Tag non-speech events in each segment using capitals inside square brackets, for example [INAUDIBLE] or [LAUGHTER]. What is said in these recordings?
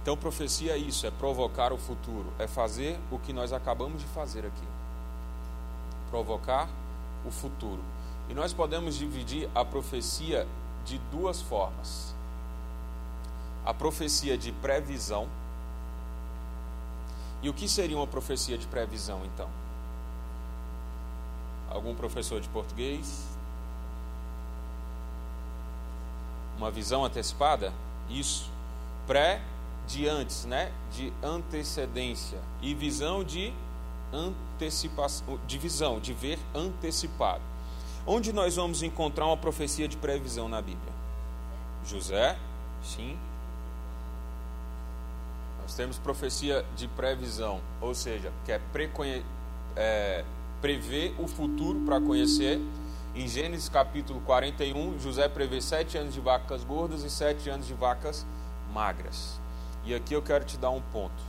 Então, profecia é isso: é provocar o futuro, é fazer o que nós acabamos de fazer aqui. Provocar o futuro. E nós podemos dividir a profecia de duas formas: a profecia de previsão. E o que seria uma profecia de previsão, então? Algum professor de português? Uma visão antecipada? Isso. Pré de antes, né? De antecedência. E visão de antecipação, de visão, de ver antecipado. Onde nós vamos encontrar uma profecia de previsão na Bíblia? José, sim. Nós temos profecia de previsão, ou seja, que é, é prever o futuro para conhecer. Em Gênesis capítulo 41, José prevê sete anos de vacas gordas e sete anos de vacas magras. E aqui eu quero te dar um ponto.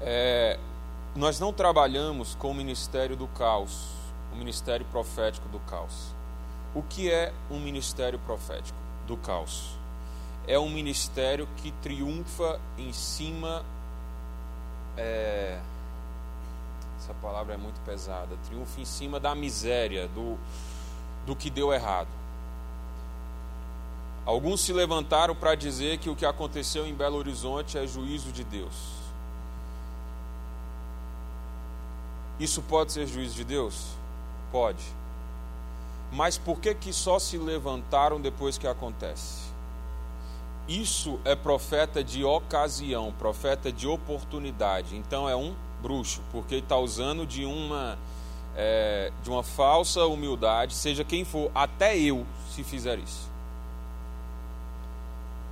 É, nós não trabalhamos com o ministério do caos, o ministério profético do caos. O que é um ministério profético do caos? é um ministério que triunfa em cima. É, essa palavra é muito pesada. Triunfa em cima da miséria, do, do que deu errado. Alguns se levantaram para dizer que o que aconteceu em Belo Horizonte é juízo de Deus. Isso pode ser juízo de Deus? Pode. Mas por que, que só se levantaram depois que acontece? Isso é profeta de ocasião, profeta de oportunidade. Então é um bruxo, porque está usando de uma é, de uma falsa humildade, seja quem for, até eu, se fizer isso.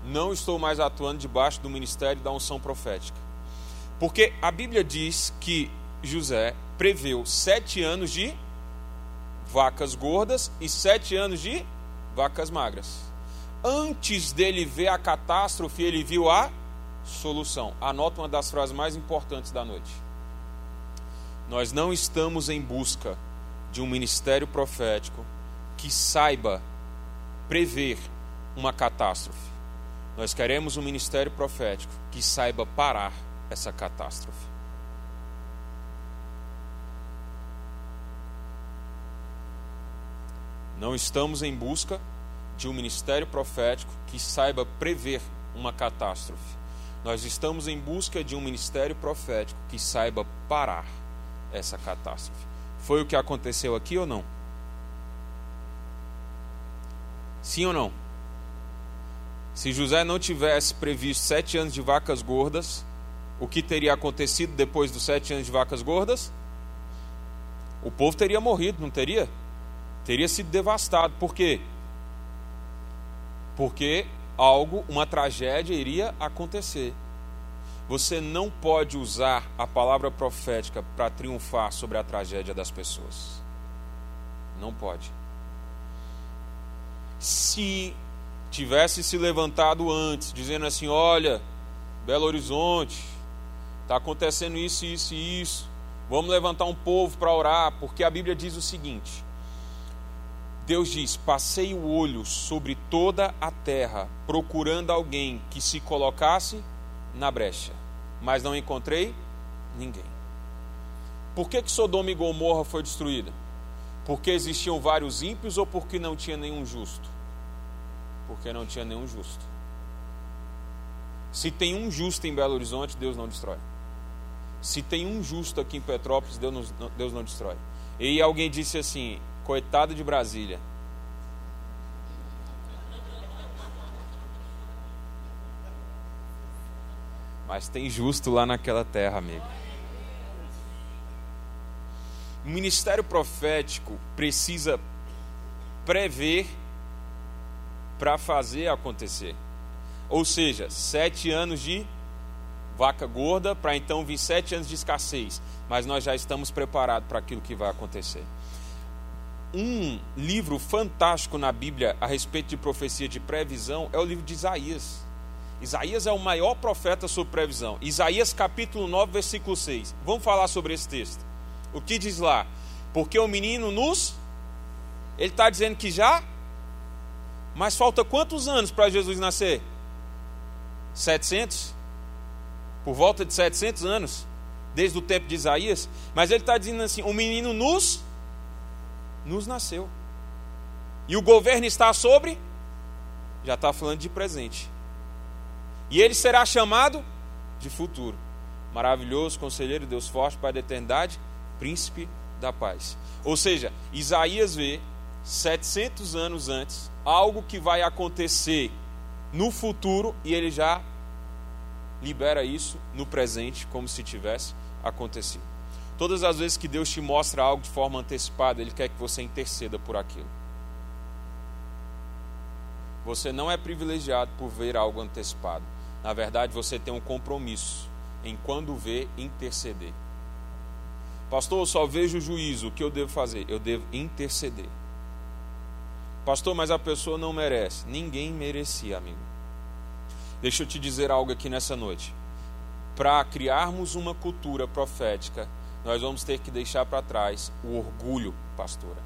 Não estou mais atuando debaixo do ministério da unção profética. Porque a Bíblia diz que José preveu sete anos de vacas gordas e sete anos de vacas magras antes dele ver a catástrofe, ele viu a solução. Anota uma das frases mais importantes da noite. Nós não estamos em busca de um ministério profético que saiba prever uma catástrofe. Nós queremos um ministério profético que saiba parar essa catástrofe. Não estamos em busca de um ministério profético que saiba prever uma catástrofe. Nós estamos em busca de um ministério profético que saiba parar essa catástrofe. Foi o que aconteceu aqui ou não? Sim ou não? Se José não tivesse previsto sete anos de vacas gordas, o que teria acontecido depois dos sete anos de vacas gordas? O povo teria morrido, não teria? Teria sido devastado. Por quê? porque algo, uma tragédia iria acontecer. Você não pode usar a palavra profética para triunfar sobre a tragédia das pessoas. Não pode. Se tivesse se levantado antes, dizendo assim: olha, Belo Horizonte, está acontecendo isso, isso e isso, vamos levantar um povo para orar, porque a Bíblia diz o seguinte: Deus diz: Passei o olho sobre toda a terra, procurando alguém que se colocasse na brecha, mas não encontrei ninguém. Por que, que Sodoma e Gomorra foi destruída? Porque existiam vários ímpios ou porque não tinha nenhum justo? Porque não tinha nenhum justo. Se tem um justo em Belo Horizonte, Deus não destrói. Se tem um justo aqui em Petrópolis, Deus não, Deus não destrói. E alguém disse assim: Coitado de Brasília. Mas tem justo lá naquela terra, amigo. O ministério profético precisa prever para fazer acontecer. Ou seja, sete anos de vaca gorda para então vir sete anos de escassez. Mas nós já estamos preparados para aquilo que vai acontecer um livro fantástico na Bíblia a respeito de profecia de previsão é o livro de Isaías. Isaías é o maior profeta sobre previsão. Isaías capítulo 9, versículo 6. Vamos falar sobre esse texto. O que diz lá? Porque o menino nos. Ele está dizendo que já. Mas falta quantos anos para Jesus nascer? 700? Por volta de 700 anos, desde o tempo de Isaías. Mas ele está dizendo assim: o menino nos, nos nasceu. E o governo está sobre? Já está falando de presente. E ele será chamado de futuro. Maravilhoso, conselheiro, Deus forte, Pai da eternidade, príncipe da paz. Ou seja, Isaías vê 700 anos antes algo que vai acontecer no futuro e ele já libera isso no presente como se tivesse acontecido. Todas as vezes que Deus te mostra algo de forma antecipada, ele quer que você interceda por aquilo. Você não é privilegiado por ver algo antecipado. Na verdade, você tem um compromisso em quando ver interceder. Pastor, eu só vejo o juízo, o que eu devo fazer? Eu devo interceder. Pastor, mas a pessoa não merece. Ninguém merecia, amigo. Deixa eu te dizer algo aqui nessa noite. Para criarmos uma cultura profética, nós vamos ter que deixar para trás o orgulho, pastora.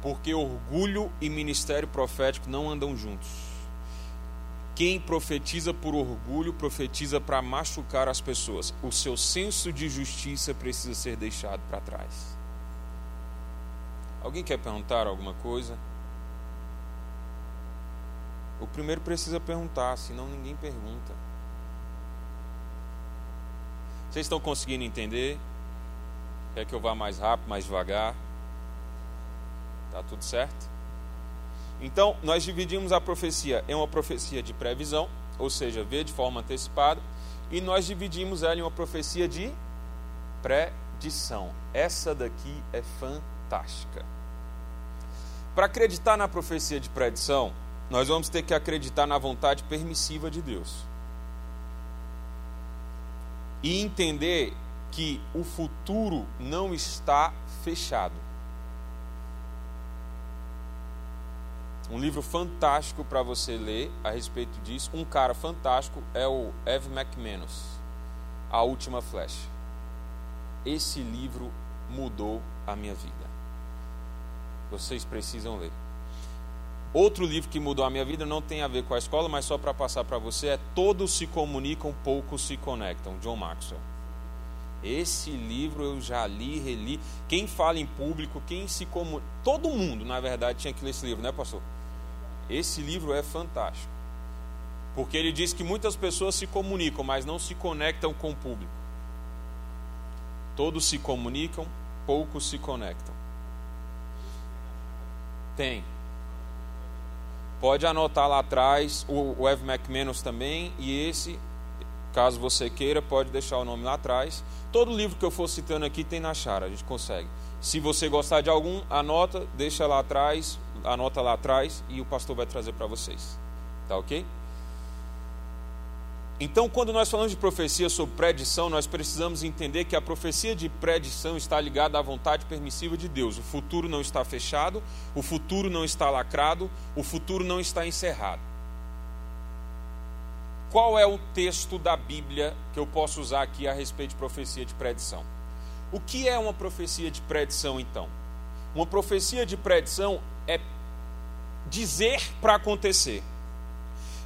Porque orgulho e ministério profético não andam juntos. Quem profetiza por orgulho, profetiza para machucar as pessoas. O seu senso de justiça precisa ser deixado para trás. Alguém quer perguntar alguma coisa? O primeiro precisa perguntar, senão ninguém pergunta. Vocês estão conseguindo entender? Quer que eu vá mais rápido, mais devagar? Tá tudo certo? Então, nós dividimos a profecia em uma profecia de previsão, ou seja, ver de forma antecipada, e nós dividimos ela em uma profecia de predição. Essa daqui é fantástica. Para acreditar na profecia de predição, nós vamos ter que acreditar na vontade permissiva de Deus. E entender que o futuro não está fechado. Um livro fantástico para você ler a respeito disso. Um cara fantástico é o Ev McManus, A Última Flecha. Esse livro mudou a minha vida. Vocês precisam ler. Outro livro que mudou a minha vida não tem a ver com a escola, mas só para passar para você é Todos se comunicam, poucos se conectam, John Maxwell. Esse livro eu já li, reli. Quem fala em público, quem se comunica. Todo mundo, na verdade, tinha que ler esse livro, né, pastor? Esse livro é fantástico. Porque ele diz que muitas pessoas se comunicam, mas não se conectam com o público. Todos se comunicam, poucos se conectam. Tem. Pode anotar lá atrás o, Ev McManus também, e esse, caso você queira, pode deixar o nome lá atrás. Todo livro que eu for citando aqui tem na Chara, a gente consegue. Se você gostar de algum, anota, deixa lá atrás, anota lá atrás e o pastor vai trazer para vocês. Tá ok? Então, quando nós falamos de profecia sobre predição, nós precisamos entender que a profecia de predição está ligada à vontade permissiva de Deus. O futuro não está fechado, o futuro não está lacrado, o futuro não está encerrado. Qual é o texto da Bíblia que eu posso usar aqui a respeito de profecia de predição? O que é uma profecia de predição, então? Uma profecia de predição é dizer para acontecer.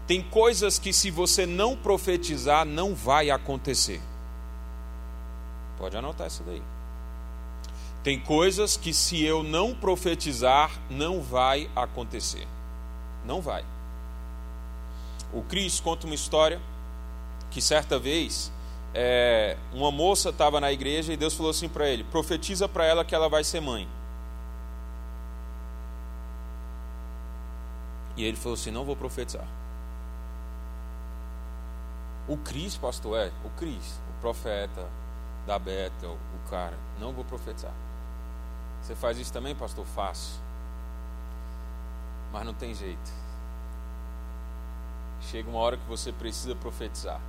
Tem coisas que, se você não profetizar, não vai acontecer. Pode anotar isso daí. Tem coisas que, se eu não profetizar, não vai acontecer. Não vai. O Cris conta uma história que certa vez é, uma moça estava na igreja e Deus falou assim para ele: profetiza para ela que ela vai ser mãe. E ele falou assim: não vou profetizar. O Cris, pastor, é, o Cris, o profeta da Bethel, o cara, não vou profetizar. Você faz isso também, pastor? Faço. Mas não tem jeito. Chega uma hora que você precisa profetizar.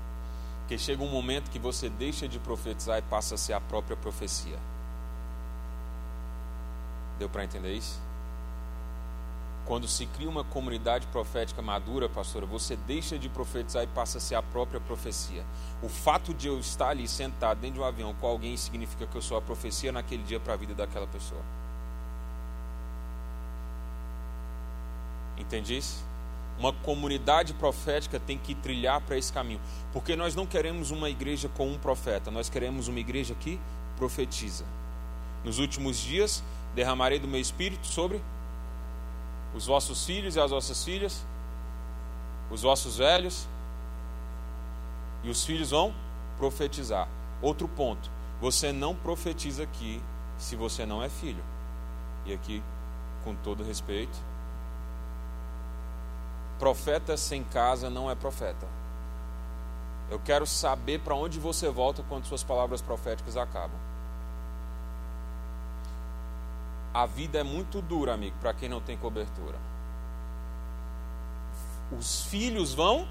Porque chega um momento que você deixa de profetizar e passa a ser a própria profecia. Deu para entender isso? Quando se cria uma comunidade profética madura, pastora, você deixa de profetizar e passa a ser a própria profecia. O fato de eu estar ali sentado dentro de um avião com alguém significa que eu sou a profecia naquele dia para a vida daquela pessoa. Entende isso? Uma comunidade profética tem que trilhar para esse caminho. Porque nós não queremos uma igreja com um profeta, nós queremos uma igreja que profetiza. Nos últimos dias, derramarei do meu espírito sobre os vossos filhos e as vossas filhas, os vossos velhos, e os filhos vão profetizar. Outro ponto: você não profetiza aqui se você não é filho. E aqui, com todo respeito, profeta sem casa não é profeta. Eu quero saber para onde você volta quando suas palavras proféticas acabam. A vida é muito dura, amigo, para quem não tem cobertura. Os filhos vão,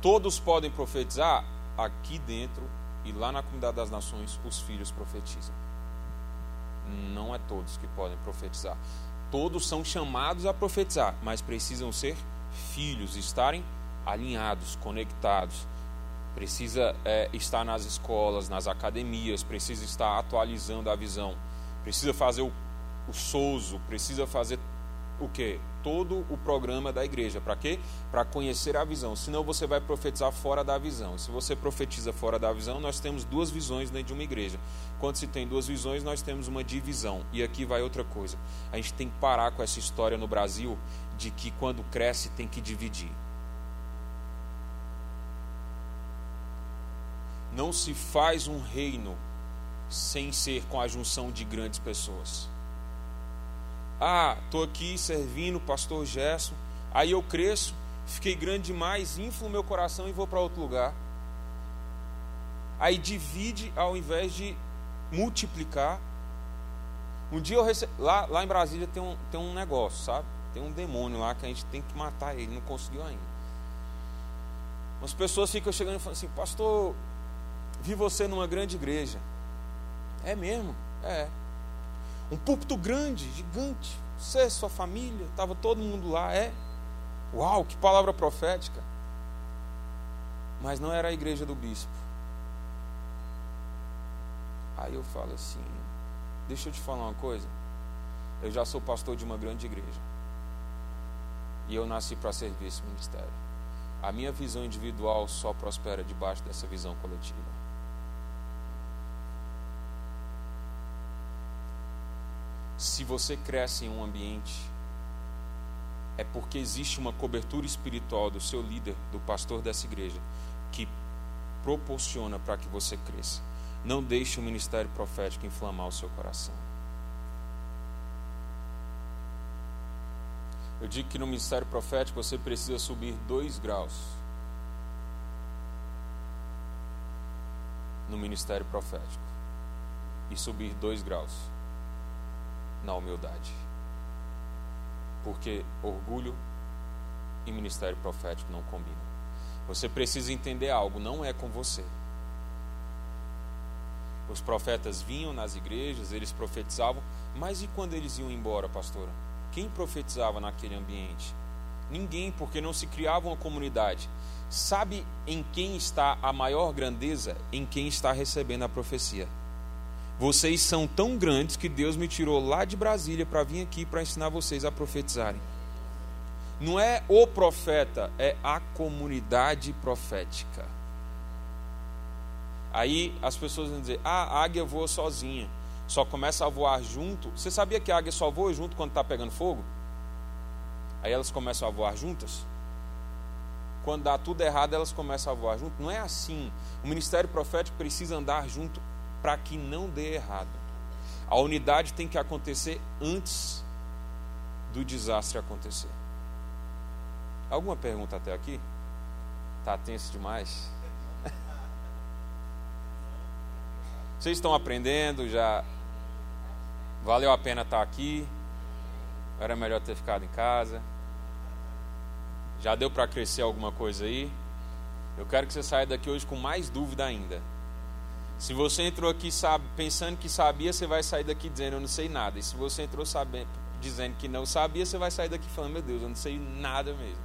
todos podem profetizar, aqui dentro e lá na comunidade das nações, os filhos profetizam. Não é todos que podem profetizar. Todos são chamados a profetizar, mas precisam ser filhos, estarem alinhados, conectados. Precisa é, estar nas escolas, nas academias, precisa estar atualizando a visão, precisa fazer o, o souzo, precisa fazer o que? Todo o programa da igreja. Para quê? Para conhecer a visão. Senão você vai profetizar fora da visão. Se você profetiza fora da visão, nós temos duas visões dentro de uma igreja. Quando se tem duas visões, nós temos uma divisão. E aqui vai outra coisa. A gente tem que parar com essa história no Brasil de que quando cresce tem que dividir. Não se faz um reino sem ser com a junção de grandes pessoas. Ah, estou aqui servindo o pastor Gerson. Aí eu cresço, fiquei grande demais, inflo meu coração e vou para outro lugar. Aí divide ao invés de multiplicar. Um dia eu rece... lá, lá em Brasília tem um, tem um negócio, sabe? Tem um demônio lá que a gente tem que matar ele, não conseguiu ainda. As pessoas ficam chegando e falando assim, pastor, vi você numa grande igreja. É mesmo? É. Um púlpito grande, gigante. Você, sua família, estava todo mundo lá. É. Uau, que palavra profética. Mas não era a igreja do bispo. Aí eu falo assim: deixa eu te falar uma coisa. Eu já sou pastor de uma grande igreja. E eu nasci para servir esse ministério. A minha visão individual só prospera debaixo dessa visão coletiva. Se você cresce em um ambiente, é porque existe uma cobertura espiritual do seu líder, do pastor dessa igreja, que proporciona para que você cresça. Não deixe o ministério profético inflamar o seu coração. Eu digo que no ministério profético você precisa subir dois graus. No ministério profético. E subir dois graus na humildade. Porque orgulho e ministério profético não combinam. Você precisa entender algo, não é com você. Os profetas vinham nas igrejas, eles profetizavam, mas e quando eles iam embora, pastora? Quem profetizava naquele ambiente? Ninguém, porque não se criava uma comunidade. Sabe em quem está a maior grandeza? Em quem está recebendo a profecia. Vocês são tão grandes que Deus me tirou lá de Brasília para vir aqui para ensinar vocês a profetizarem. Não é o profeta, é a comunidade profética. Aí as pessoas vão dizer: ah, a águia voa sozinha, só começa a voar junto. Você sabia que a águia só voa junto quando está pegando fogo? Aí elas começam a voar juntas? Quando dá tudo errado, elas começam a voar junto? Não é assim. O ministério profético precisa andar junto para que não dê errado. A unidade tem que acontecer antes do desastre acontecer. Alguma pergunta até aqui? Tá tenso demais? [LAUGHS] Vocês estão aprendendo? Já valeu a pena estar aqui? Era melhor ter ficado em casa? Já deu para crescer alguma coisa aí? Eu quero que você saia daqui hoje com mais dúvida ainda. Se você entrou aqui sabe, pensando que sabia, você vai sair daqui dizendo eu não sei nada. E se você entrou sabendo, dizendo que não sabia, você vai sair daqui falando, meu Deus, eu não sei nada mesmo.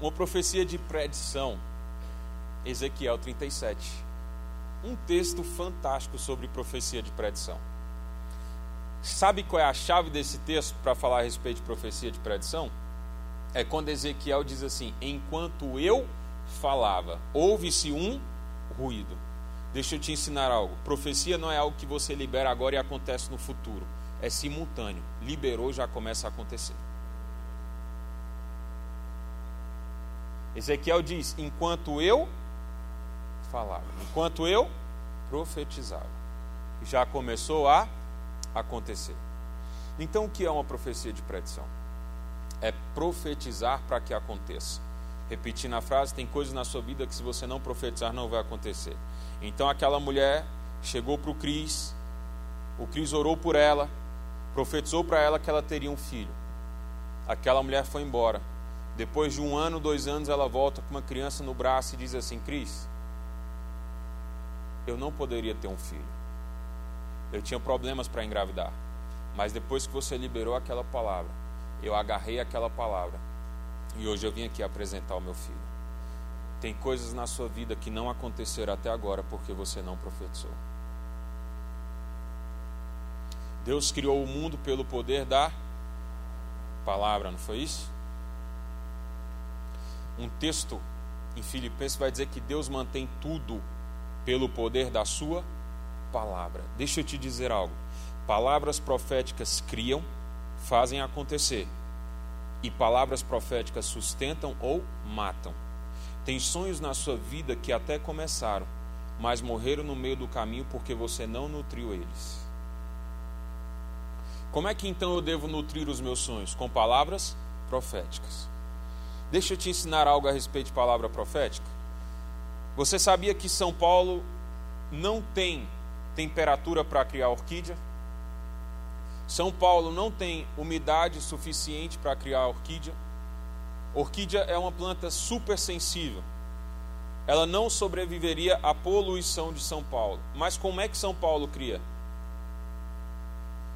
Uma profecia de predição, Ezequiel 37. Um texto fantástico sobre profecia de predição. Sabe qual é a chave desse texto para falar a respeito de profecia de predição? É quando Ezequiel diz assim: Enquanto eu falava, houve-se um ruído. Deixa eu te ensinar algo. Profecia não é algo que você libera agora e acontece no futuro. É simultâneo. Liberou, já começa a acontecer. Ezequiel diz: Enquanto eu falava, enquanto eu profetizava, já começou a acontecer. Então, o que é uma profecia de predição? É profetizar para que aconteça. Repetindo a frase, tem coisas na sua vida que se você não profetizar não vai acontecer. Então aquela mulher chegou para o Cris, o Cris orou por ela, profetizou para ela que ela teria um filho. Aquela mulher foi embora. Depois de um ano, dois anos, ela volta com uma criança no braço e diz assim: Cris, eu não poderia ter um filho. Eu tinha problemas para engravidar. Mas depois que você liberou aquela palavra, eu agarrei aquela palavra e hoje eu vim aqui apresentar o meu filho. Tem coisas na sua vida que não aconteceram até agora porque você não profetizou. Deus criou o mundo pelo poder da palavra, não foi isso? Um texto em Filipenses vai dizer que Deus mantém tudo pelo poder da sua palavra. Deixa eu te dizer algo. Palavras proféticas criam, fazem acontecer e palavras proféticas sustentam ou matam. Tem sonhos na sua vida que até começaram, mas morreram no meio do caminho porque você não nutriu eles. Como é que então eu devo nutrir os meus sonhos? Com palavras proféticas. Deixa eu te ensinar algo a respeito de palavra profética. Você sabia que São Paulo não tem temperatura para criar orquídea? São Paulo não tem umidade suficiente para criar orquídea. Orquídea é uma planta super sensível. Ela não sobreviveria à poluição de São Paulo. Mas como é que São Paulo cria?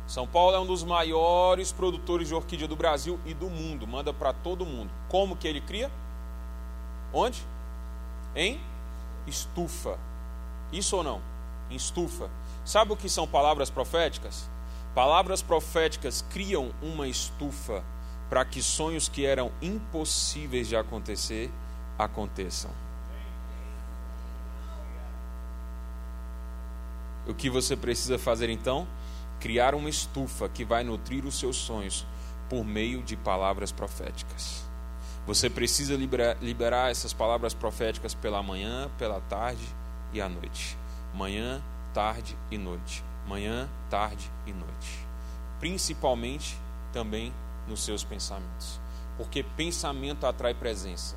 São Paulo é um dos maiores produtores de orquídea do Brasil e do mundo, manda para todo mundo. Como que ele cria? Onde? Em estufa. Isso ou não? Em estufa. Sabe o que são palavras proféticas? Palavras proféticas criam uma estufa para que sonhos que eram impossíveis de acontecer aconteçam. O que você precisa fazer então? Criar uma estufa que vai nutrir os seus sonhos por meio de palavras proféticas. Você precisa liberar, essas palavras proféticas pela manhã, pela tarde e à noite. Manhã, tarde e noite manhã, tarde e noite. Principalmente também nos seus pensamentos. Porque pensamento atrai presença.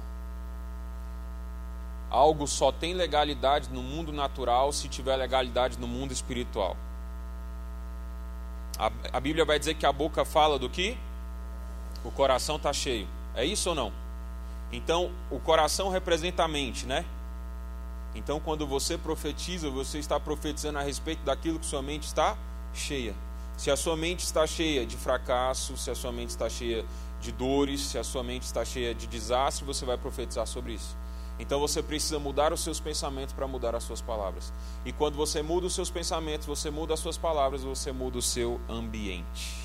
Algo só tem legalidade no mundo natural se tiver legalidade no mundo espiritual. A, a Bíblia vai dizer que a boca fala do que? O coração está cheio. É isso ou não? Então, o coração representa a mente, né? Então, quando você profetiza, você está profetizando a respeito daquilo que sua mente está cheia. Se a sua mente está cheia de fracasso, se a sua mente está cheia de dores, se a sua mente está cheia de desastre, você vai profetizar sobre isso. Então você precisa mudar os seus pensamentos para mudar as suas palavras. E quando você muda os seus pensamentos, você muda as suas palavras, você muda o seu ambiente.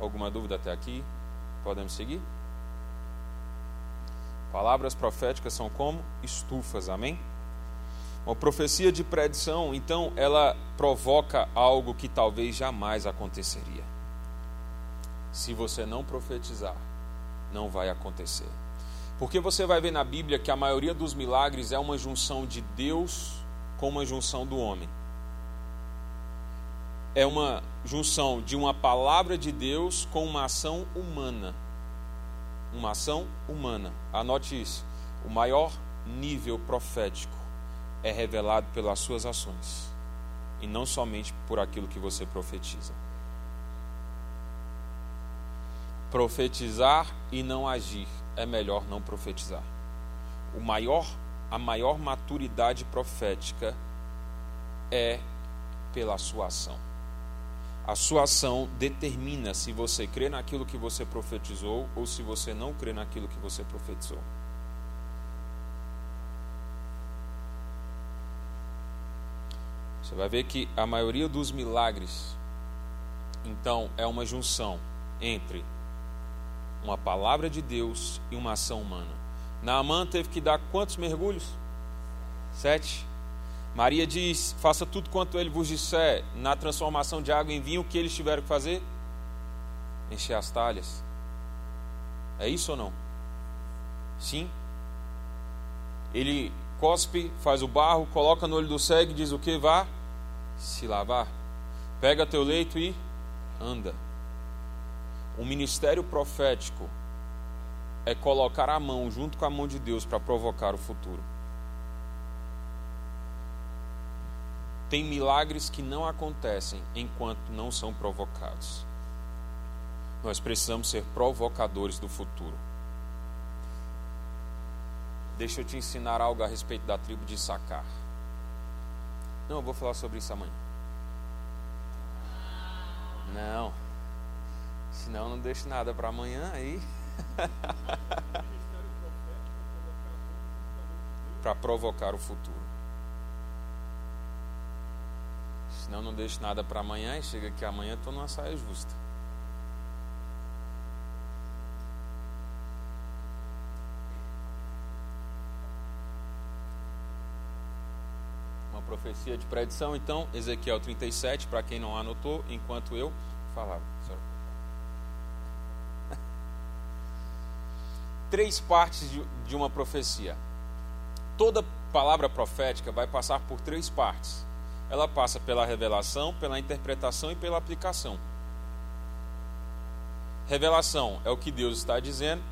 Alguma dúvida até aqui? Podemos seguir? Palavras proféticas são como estufas, amém? Uma profecia de predição, então, ela provoca algo que talvez jamais aconteceria. Se você não profetizar, não vai acontecer. Porque você vai ver na Bíblia que a maioria dos milagres é uma junção de Deus com uma junção do homem. É uma junção de uma palavra de Deus com uma ação humana uma ação humana. Anote isso. O maior nível profético é revelado pelas suas ações e não somente por aquilo que você profetiza. Profetizar e não agir é melhor não profetizar. O maior, a maior maturidade profética é pela sua ação. A sua ação determina se você crê naquilo que você profetizou ou se você não crê naquilo que você profetizou. Você vai ver que a maioria dos milagres, então, é uma junção entre uma palavra de Deus e uma ação humana. Naamã teve que dar quantos mergulhos? Sete. Maria diz: Faça tudo quanto ele vos disser. Na transformação de água em vinho, o que eles tiveram que fazer? Encher as talhas. É isso ou não? Sim. Ele cospe, faz o barro, coloca no olho do cego e diz o que? Vá se lavar. Pega teu leito e anda. O ministério profético é colocar a mão junto com a mão de Deus para provocar o futuro. Tem milagres que não acontecem enquanto não são provocados. Nós precisamos ser provocadores do futuro. Deixa eu te ensinar algo a respeito da tribo de Sacar. Não, eu vou falar sobre isso amanhã. Não. Senão não deixo nada para amanhã aí. [LAUGHS] para provocar o futuro. Senão não deixo nada para amanhã e chega que amanhã estou numa saia justa. Uma profecia de predição, então, Ezequiel 37, para quem não anotou, enquanto eu falava. [LAUGHS] Três partes de uma profecia. Toda palavra profética vai passar por três partes ela passa pela revelação, pela interpretação e pela aplicação. Revelação é o que Deus está dizendo,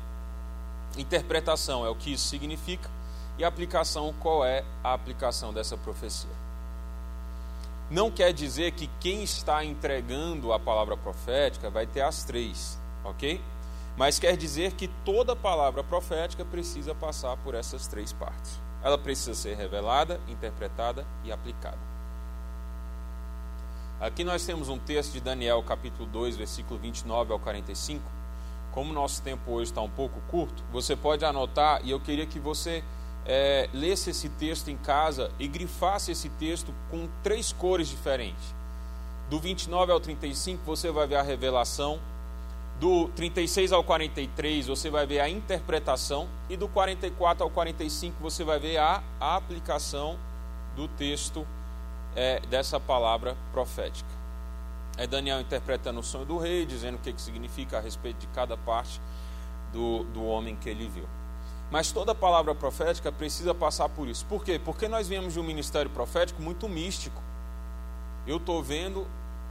interpretação é o que isso significa, e aplicação, qual é a aplicação dessa profecia. Não quer dizer que quem está entregando a palavra profética vai ter as três, ok? Mas quer dizer que toda palavra profética precisa passar por essas três partes. Ela precisa ser revelada, interpretada e aplicada. Aqui nós temos um texto de Daniel, capítulo 2, versículo 29 ao 45. Como nosso tempo hoje está um pouco curto, você pode anotar e eu queria que você é, lesse esse texto em casa e grifasse esse texto com três cores diferentes. Do 29 ao 35 você vai ver a revelação, do 36 ao 43 você vai ver a interpretação, e do 44 ao 45 você vai ver a aplicação do texto é, dessa palavra profética. É Daniel interpretando o sonho do rei, dizendo o que, que significa a respeito de cada parte do, do homem que ele viu. Mas toda palavra profética precisa passar por isso. Por quê? Porque nós viemos de um ministério profético muito místico. Eu estou vendo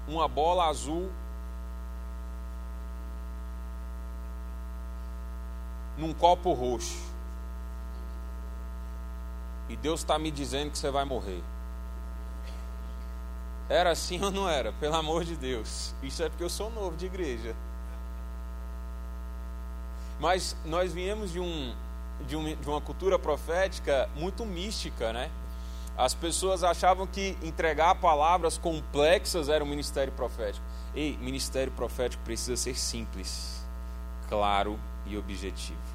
uma bola azul num copo roxo. E Deus está me dizendo que você vai morrer. Era assim [LAUGHS] ou não era? Pelo amor de Deus. Isso é porque eu sou novo de igreja. Mas nós viemos de, um, de, um, de uma cultura profética muito mística, né? As pessoas achavam que entregar palavras complexas era um ministério profético. Ei, ministério profético precisa ser simples, claro e objetivo.